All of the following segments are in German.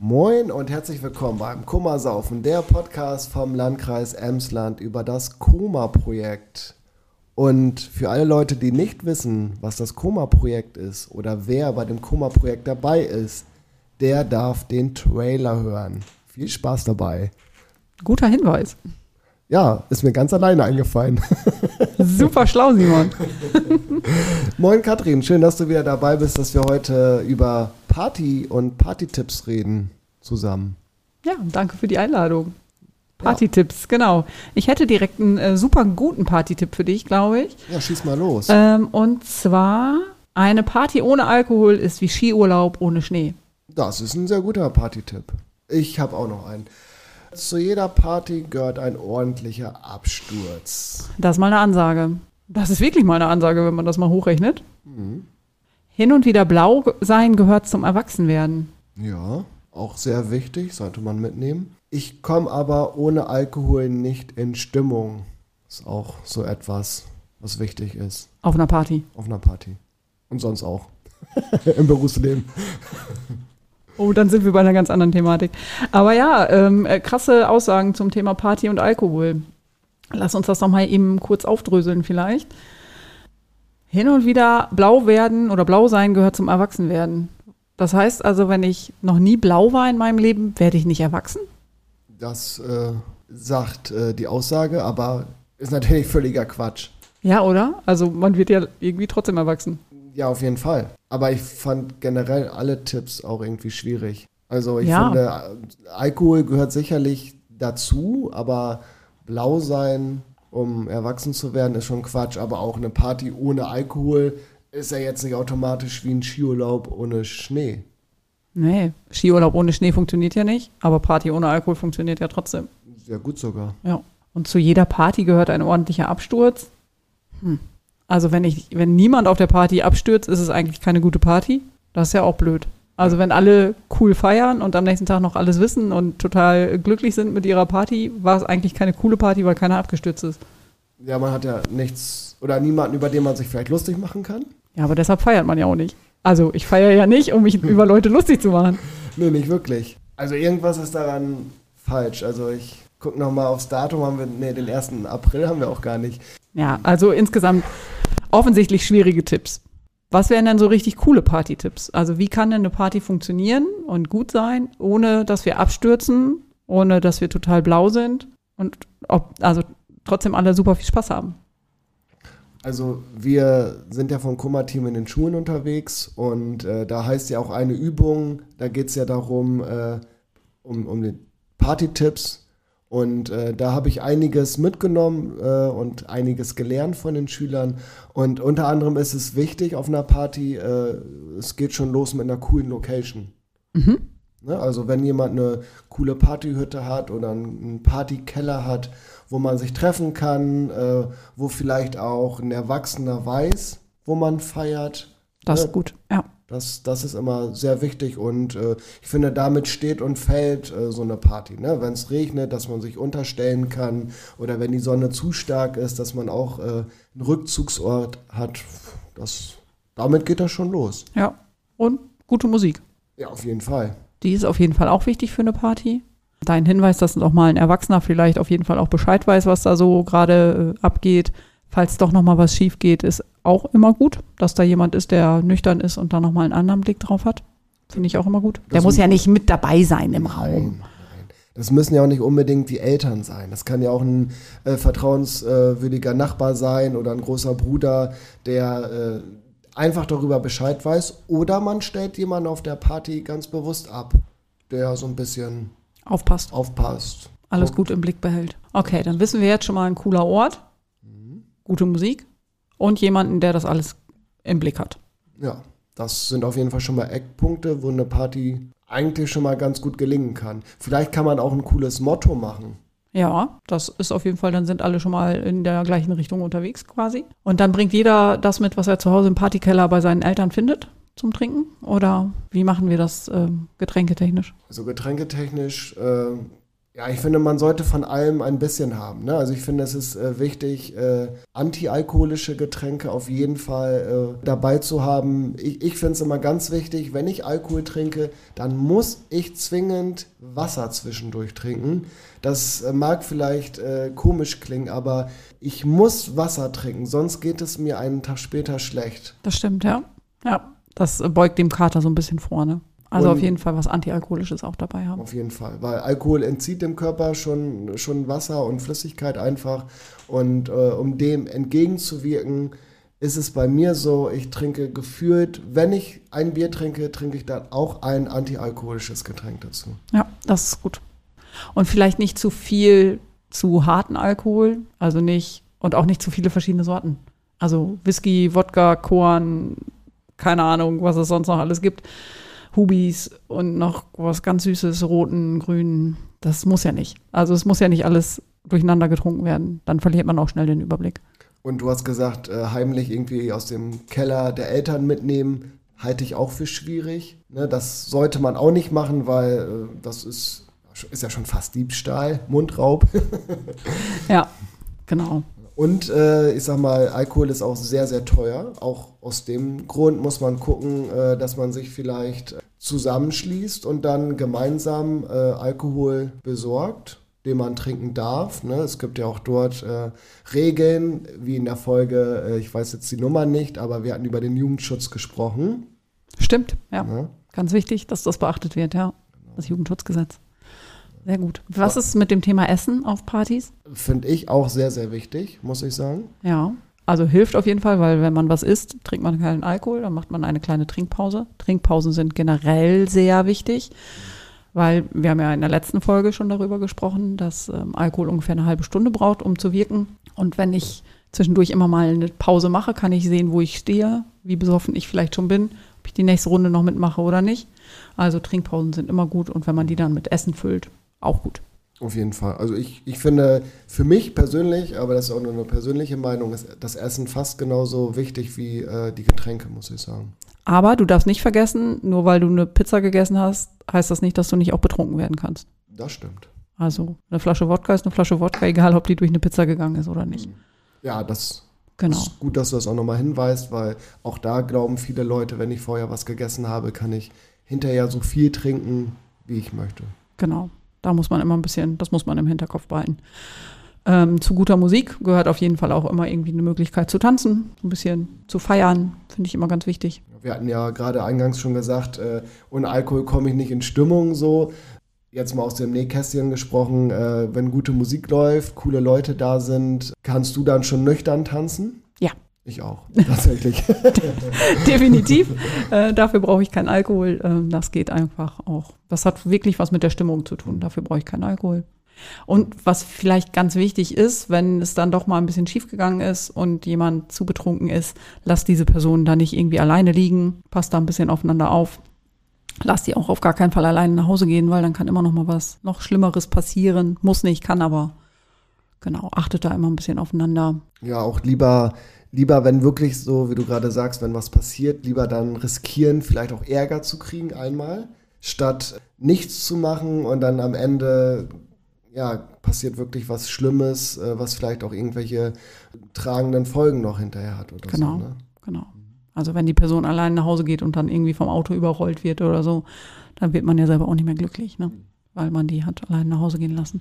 Moin und herzlich willkommen beim Kummersaufen, der Podcast vom Landkreis Emsland über das Koma-Projekt. Und für alle Leute, die nicht wissen, was das Koma-Projekt ist oder wer bei dem Koma-Projekt dabei ist, der darf den Trailer hören. Viel Spaß dabei. Guter Hinweis. Ja, ist mir ganz alleine eingefallen. Super schlau, Simon. Moin Katrin, schön, dass du wieder dabei bist, dass wir heute über Party und Partytipps reden zusammen. Ja, danke für die Einladung. Partytipps, genau. Ich hätte direkt einen äh, super guten Partytipp für dich, glaube ich. Ja, schieß mal los. Ähm, und zwar, eine Party ohne Alkohol ist wie Skiurlaub ohne Schnee. Das ist ein sehr guter Partytipp. Ich habe auch noch einen. Zu jeder Party gehört ein ordentlicher Absturz. Das ist mal eine Ansage. Das ist wirklich mal eine Ansage, wenn man das mal hochrechnet. Mhm. Hin und wieder blau sein gehört zum Erwachsenwerden. Ja, auch sehr wichtig, sollte man mitnehmen. Ich komme aber ohne Alkohol nicht in Stimmung. Ist auch so etwas, was wichtig ist Auf einer Party. auf einer Party. Und sonst auch. Im Berufsleben. Oh, dann sind wir bei einer ganz anderen Thematik. Aber ja, ähm, äh, krasse Aussagen zum Thema Party und Alkohol. Lass uns das doch mal eben kurz aufdröseln vielleicht. Hin und wieder blau werden oder blau sein gehört zum Erwachsenwerden. Das heißt also, wenn ich noch nie blau war in meinem Leben, werde ich nicht erwachsen? Das äh, sagt äh, die Aussage, aber ist natürlich völliger Quatsch. Ja, oder? Also man wird ja irgendwie trotzdem erwachsen. Ja, auf jeden Fall. Aber ich fand generell alle Tipps auch irgendwie schwierig. Also ich Ja. finde, Alkohol gehört sicherlich dazu, aber blau sein, um erwachsen zu werden, ist schon Quatsch. Aber auch eine Party ohne Alkohol ist ja jetzt nicht automatisch wie ein Skiurlaub ohne Schnee. Nee, Skiurlaub ohne Schnee funktioniert ja nicht, aber Party ohne Alkohol funktioniert ja trotzdem. Sehr gut sogar. Ja. Und zu jeder Party gehört ein ordentlicher Absturz. Hm. Also wenn ich, wenn niemand auf der Party abstürzt, ist es eigentlich keine gute Party. Das ist ja auch blöd. Also wenn alle cool feiern und am nächsten Tag noch alles wissen und total glücklich sind mit ihrer Party, war es eigentlich keine coole Party, weil keiner abgestürzt ist. Ja, man hat ja nichts oder niemanden, über den man sich vielleicht lustig machen kann. Ja, aber deshalb feiert man ja auch nicht. Also ich feiere ja nicht, um mich über Leute lustig zu machen. Nee, nicht wirklich. Also irgendwas ist daran falsch. Also ich gucke nochmal aufs Datum, haben wir, nee, den 1. April haben wir auch gar nicht. Ja, also insgesamt offensichtlich schwierige Tipps. Was wären denn so richtig coole Party-Tipps? Also wie kann denn eine Party funktionieren und gut sein, ohne dass wir abstürzen, ohne dass wir total blau sind und ob, also trotzdem alle super viel Spaß haben? Also wir sind ja vom Kummer-Team in den Schulen unterwegs und äh, da heißt ja auch eine Übung, da geht es ja darum, äh, um, um die Party-Tipps und äh, da habe ich einiges mitgenommen äh, und einiges gelernt von den Schülern und unter anderem ist es wichtig auf einer Party, äh, es geht schon los mit einer coolen Location. Mhm. Ne? Also wenn jemand eine coole Partyhütte hat oder einen Partykeller hat, wo man sich treffen kann, äh, wo vielleicht auch ein Erwachsener weiß, wo man feiert. Das Ja. ist gut, ja. Das, das ist immer sehr wichtig und äh, ich finde, damit steht und fällt äh, so eine Party. Ne? Wenn es regnet, dass man sich unterstellen kann oder wenn die Sonne zu stark ist, dass man auch äh, einen Rückzugsort hat. Das, damit geht das schon los. Ja. Und gute Musik. Ja, auf jeden Fall. Die ist auf jeden Fall auch wichtig für eine Party. Dein Hinweis, dass auch mal ein Erwachsener vielleicht auf jeden Fall auch Bescheid weiß, was da so gerade äh, abgeht. Falls doch noch mal was schief geht, ist auch immer gut, dass da jemand ist, der nüchtern ist und da noch mal einen anderen Blick drauf hat. Finde ich auch immer gut. Der Das muss mu- ja nicht mit dabei sein im Raum. Nein, nein. Das müssen ja auch nicht unbedingt die Eltern sein. Das kann ja auch ein äh, vertrauenswürdiger Nachbar sein oder ein großer Bruder, der äh, einfach darüber Bescheid weiß. Oder man stellt jemanden auf der Party ganz bewusst ab, der so ein bisschen Aufpasst. aufpasst. Alles gut im Blick behält. Okay, dann wissen wir jetzt schon mal ein cooler Ort, gute Musik und jemanden, der das alles im Blick hat. Ja, das sind auf jeden Fall schon mal Eckpunkte, wo eine Party eigentlich schon mal ganz gut gelingen kann. Vielleicht kann man auch ein cooles Motto machen. Ja, das ist auf jeden Fall, dann sind alle schon mal in der gleichen Richtung unterwegs quasi. Und dann bringt jeder das mit, was er zu Hause im Partykeller bei seinen Eltern findet zum Trinken? Oder wie machen wir das ähm, getränketechnisch? Also getränketechnisch, äh, Ja, ich finde, man sollte von allem ein bisschen haben. Ne? Also ich finde, es ist äh, wichtig, äh, antialkoholische Getränke auf jeden Fall äh, dabei zu haben. Ich, ich finde es immer ganz wichtig, wenn ich Alkohol trinke, dann muss ich zwingend Wasser zwischendurch trinken. Das äh, mag vielleicht äh, komisch klingen, aber ich muss Wasser trinken, sonst geht es mir einen Tag später schlecht. Das stimmt, ja. Ja, das äh, beugt dem Kater so ein bisschen vor, ne? Also Und- auf jeden Fall was Antialkoholisches auch dabei haben. Auf jeden Fall, weil Alkohol entzieht dem Körper schon, schon Wasser und Flüssigkeit einfach. Und äh, um dem entgegenzuwirken, ist es bei mir so, ich trinke gefühlt, wenn ich ein Bier trinke, trinke ich dann auch ein antialkoholisches Getränk dazu. Ja, das ist gut. Und vielleicht nicht zu viel zu harten Alkohol, also nicht, und auch nicht zu viele verschiedene Sorten. Also Whisky, Wodka, Korn, keine Ahnung, was es sonst noch alles gibt. Hubis und noch was ganz Süßes, roten, grünen. Das muss ja nicht. Also es muss ja nicht alles durcheinander getrunken werden. Dann verliert man auch schnell den Überblick. Und du hast gesagt, äh, heimlich irgendwie aus dem Keller der Eltern mitnehmen, halte ich auch für schwierig. Ne, das sollte man auch nicht machen, weil äh, das ist, ist ja schon fast Diebstahl, Mundraub. Ja, genau. Und äh, ich sag mal, Alkohol ist auch sehr, sehr teuer. Auch aus dem Grund muss man gucken, äh, dass man sich vielleicht zusammenschließt und dann gemeinsam äh, Alkohol besorgt, den man trinken darf. Ne? Es gibt ja auch dort äh, Regeln, wie in der Folge, äh, ich weiß jetzt die Nummer nicht, aber wir hatten über den Jugendschutz gesprochen. Stimmt, ja. Ne? Ganz wichtig, dass das beachtet wird, ja. Das Jugendschutzgesetz. Sehr gut. Was ist mit dem Thema Essen auf Partys? Finde ich auch sehr, sehr wichtig, muss ich sagen. Ja. Also hilft auf jeden Fall, weil wenn man was isst, trinkt man keinen Alkohol, dann macht man eine kleine Trinkpause. Trinkpausen sind generell sehr wichtig, weil wir haben ja in der letzten Folge schon darüber gesprochen, dass ähm, Alkohol ungefähr eine halbe Stunde braucht, um zu wirken. Und wenn ich zwischendurch immer mal eine Pause mache, kann ich sehen, wo ich stehe, wie besoffen ich vielleicht schon bin, ob ich die nächste Runde noch mitmache oder nicht. Also Trinkpausen sind immer gut und wenn man die dann mit Essen füllt, auch gut. Auf jeden Fall. Also ich, ich finde für mich persönlich, aber das ist auch nur eine persönliche Meinung, ist das Essen fast genauso wichtig wie äh, die Getränke, muss ich sagen. Aber du darfst nicht vergessen, nur weil du eine Pizza gegessen hast, heißt das nicht, dass du nicht auch betrunken werden kannst. Das stimmt. Also eine Flasche Wodka ist eine Flasche Wodka, egal ob die durch eine Pizza gegangen ist oder nicht. Ja, das Genau. ist gut, dass du das auch nochmal hinweist, weil auch da glauben viele Leute, wenn ich vorher was gegessen habe, kann ich hinterher so viel trinken, wie ich möchte. Genau. Da muss man immer ein bisschen, das muss man im Hinterkopf behalten. Ähm, zu guter Musik gehört auf jeden Fall auch immer irgendwie eine Möglichkeit zu tanzen, ein bisschen zu feiern, finde ich immer ganz wichtig. Wir hatten ja gerade eingangs schon gesagt, äh, ohne Alkohol komme ich nicht in Stimmung so. Jetzt mal aus dem Nähkästchen gesprochen, äh, wenn gute Musik läuft, coole Leute da sind, kannst du dann schon nüchtern tanzen? Ja. Ich auch, tatsächlich. Definitiv. äh, dafür brauche ich keinen Alkohol. Ähm, das geht einfach auch. Das hat wirklich was mit der Stimmung zu tun. Dafür brauche ich keinen Alkohol. Und was vielleicht ganz wichtig ist, wenn es dann doch mal ein bisschen schief gegangen ist und jemand zu betrunken ist, lass diese Person da nicht irgendwie alleine liegen, passt da ein bisschen aufeinander auf. Lass die auch auf gar keinen Fall alleine nach Hause gehen, weil dann kann immer noch mal was noch Schlimmeres passieren. Muss nicht, kann aber. Genau, achtet da immer ein bisschen aufeinander. Ja, auch lieber, lieber, wenn wirklich so, wie du gerade sagst, wenn was passiert, lieber dann riskieren, vielleicht auch Ärger zu kriegen einmal, statt nichts zu machen und dann am Ende, ja, passiert wirklich was Schlimmes, äh, was vielleicht auch irgendwelche tragenden Folgen noch hinterher hat oder Genau. so. Ne? Genau. Also wenn die Person allein nach Hause geht und dann irgendwie vom Auto überrollt wird oder so, dann wird man ja selber auch nicht mehr glücklich, ne? Weil man die hat allein nach Hause gehen lassen.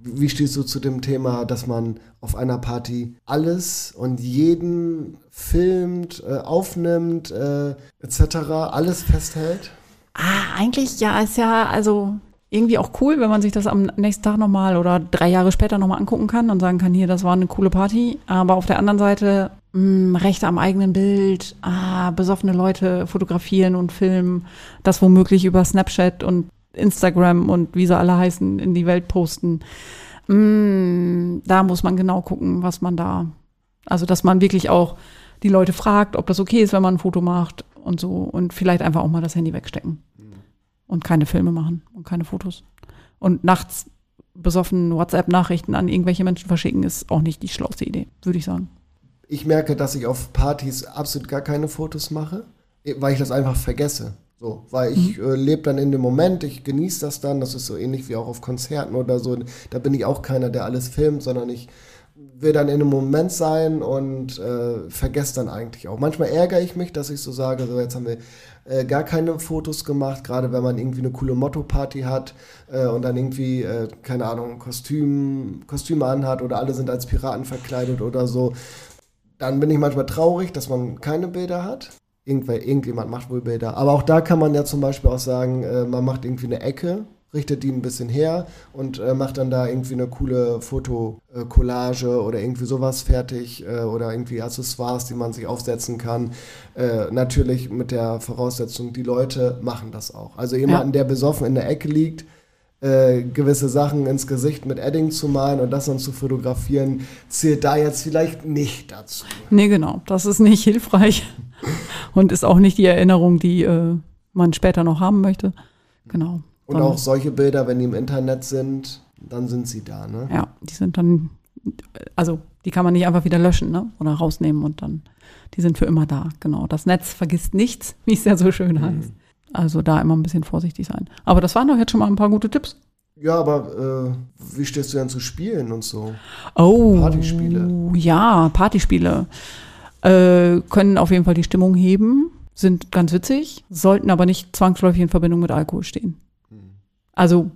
Wie stehst du zu dem Thema, dass man auf einer Party alles und jeden filmt, äh, aufnimmt, äh, etc., alles festhält? Ah, eigentlich ja, ist ja also irgendwie auch cool, wenn man sich das am nächsten Tag nochmal oder drei Jahre später nochmal angucken kann und sagen kann, hier, das war eine coole Party. Aber auf der anderen Seite, mh, Rechte am eigenen Bild, ah, besoffene Leute fotografieren und filmen, das womöglich über Snapchat und Instagram und wie sie alle heißen, in die Welt posten. Mm, da muss man genau gucken, was man da, also dass man wirklich auch die Leute fragt, ob das okay ist, wenn man ein Foto macht und so und vielleicht einfach auch mal das Handy wegstecken und keine Filme machen und keine Fotos. Und nachts besoffen WhatsApp-Nachrichten an irgendwelche Menschen verschicken, ist auch nicht die schlauste Idee, würde ich sagen. Ich merke, dass ich auf Partys absolut gar keine Fotos mache, weil ich das einfach vergesse. So, weil ich äh, lebe dann in dem Moment, ich genieße das dann, das ist so ähnlich wie auch auf Konzerten oder so. Da bin ich auch keiner, der alles filmt, sondern ich will dann in einem Moment sein und äh, vergesse dann eigentlich auch. Manchmal ärgere ich mich, dass ich so sage, so jetzt haben wir äh, gar keine Fotos gemacht, gerade wenn man irgendwie eine coole Motto-Party hat äh, und dann irgendwie, äh, keine Ahnung, Kostüm, Kostüme anhat oder alle sind als Piraten verkleidet oder so. Dann bin ich manchmal traurig, dass man keine Bilder hat. Irgendwer, irgendjemand macht wohl Bilder. Aber auch da kann man ja zum Beispiel auch sagen, äh, man macht irgendwie eine Ecke, richtet die ein bisschen her und äh, macht dann da irgendwie eine coole Fotokollage oder irgendwie sowas fertig äh, oder irgendwie Accessoires, die man sich aufsetzen kann. Äh, natürlich mit der Voraussetzung, die Leute machen das auch. Also jemanden, ja. der besoffen in der Ecke liegt, äh, gewisse Sachen ins Gesicht mit Edding zu malen und das dann zu fotografieren, zählt da jetzt vielleicht nicht dazu. Nee, genau. Das ist nicht hilfreich und ist auch nicht die Erinnerung, die äh, man später noch haben möchte. Genau. Und dann, auch solche Bilder, wenn die im Internet sind, dann sind sie da, ne? Ja, die sind dann, also die kann man nicht einfach wieder löschen, ne? Oder rausnehmen und dann, die sind für immer da. Genau. Das Netz vergisst nichts, wie es ja so schön mhm. heißt. Also da immer ein bisschen vorsichtig sein. Aber das waren doch jetzt schon mal ein paar gute Tipps. Ja, aber äh, wie stehst du denn zu Spielen und so? Oh, Partyspiele. Ja, Partyspiele äh, können auf jeden Fall die Stimmung heben, sind ganz witzig, sollten aber nicht zwangsläufig in Verbindung mit Alkohol stehen. Hm. Also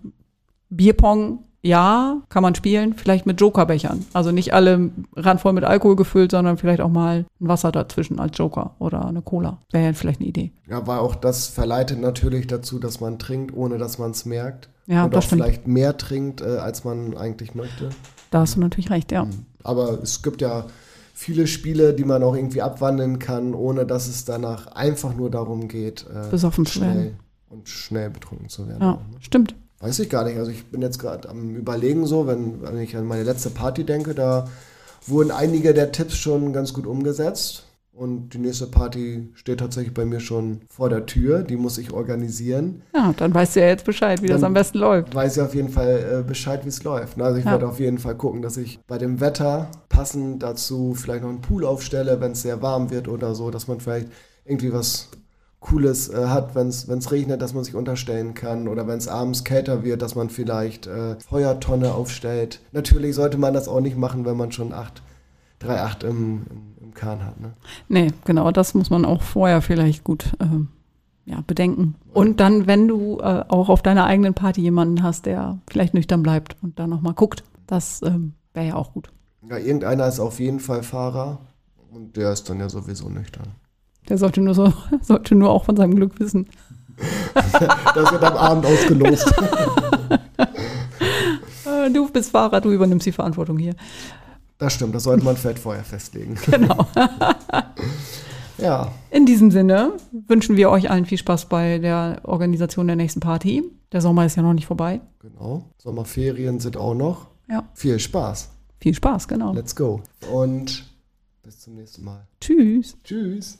Bierpong ja, kann man spielen, vielleicht mit Jokerbechern. Also nicht alle randvoll mit Alkohol gefüllt, sondern vielleicht auch mal ein Wasser dazwischen als Joker oder eine Cola. Wäre ja vielleicht eine Idee. Ja, weil auch das verleitet natürlich dazu, dass man trinkt, ohne dass man es merkt. Ja, Und das auch stimmt. vielleicht mehr trinkt, äh, als man eigentlich möchte. Da hast du natürlich recht, ja. Aber es gibt ja viele Spiele, die man auch irgendwie abwandeln kann, ohne dass es danach einfach nur darum geht, äh, besoffen zu werden. Und schnell betrunken zu werden. Ja, auch, ne? stimmt. Weiß ich gar nicht. Also ich bin jetzt gerade am Überlegen so, wenn, wenn ich an meine letzte Party denke, da wurden einige der Tipps schon ganz gut umgesetzt. Und die nächste Party steht tatsächlich bei mir schon vor der Tür. Die muss ich organisieren. Ja, dann weißt du ja jetzt Bescheid, wie dann das am besten läuft. Weiß ich auf jeden Fall äh, Bescheid, wie es läuft. Also ich ja. werde auf jeden Fall gucken, dass ich bei dem Wetter passend dazu vielleicht noch einen Pool aufstelle, wenn es sehr warm wird oder so, dass man vielleicht irgendwie was Cooles äh, hat, wenn es regnet, dass man sich unterstellen kann oder wenn es abends kälter wird, dass man vielleicht äh, Feuertonne aufstellt. Natürlich sollte man das auch nicht machen, wenn man schon 3,8 im, im, im Kahn hat. Ne? Nee, genau, das muss man auch vorher vielleicht gut äh, ja, bedenken. Und dann, wenn du äh, auch auf deiner eigenen Party jemanden hast, der vielleicht nüchtern bleibt und da nochmal guckt, das ähm, wäre ja auch gut. Ja, irgendeiner ist auf jeden Fall Fahrer und der ist dann ja sowieso nüchtern. Der sollte nur, so, sollte nur auch von seinem Glück wissen. das wird am Abend ausgelost. Äh, du bist Fahrer, du übernimmst die Verantwortung hier. Das stimmt, das sollte man vielleicht vorher festlegen. Genau. ja. In diesem Sinne wünschen wir euch allen viel Spaß bei der Organisation der nächsten Party. Der Sommer ist ja noch nicht vorbei. Genau. Sommerferien sind auch noch. Ja. Viel Spaß. Viel Spaß, genau. Let's go. Und bis zum nächsten Mal. Tschüss. Tschüss.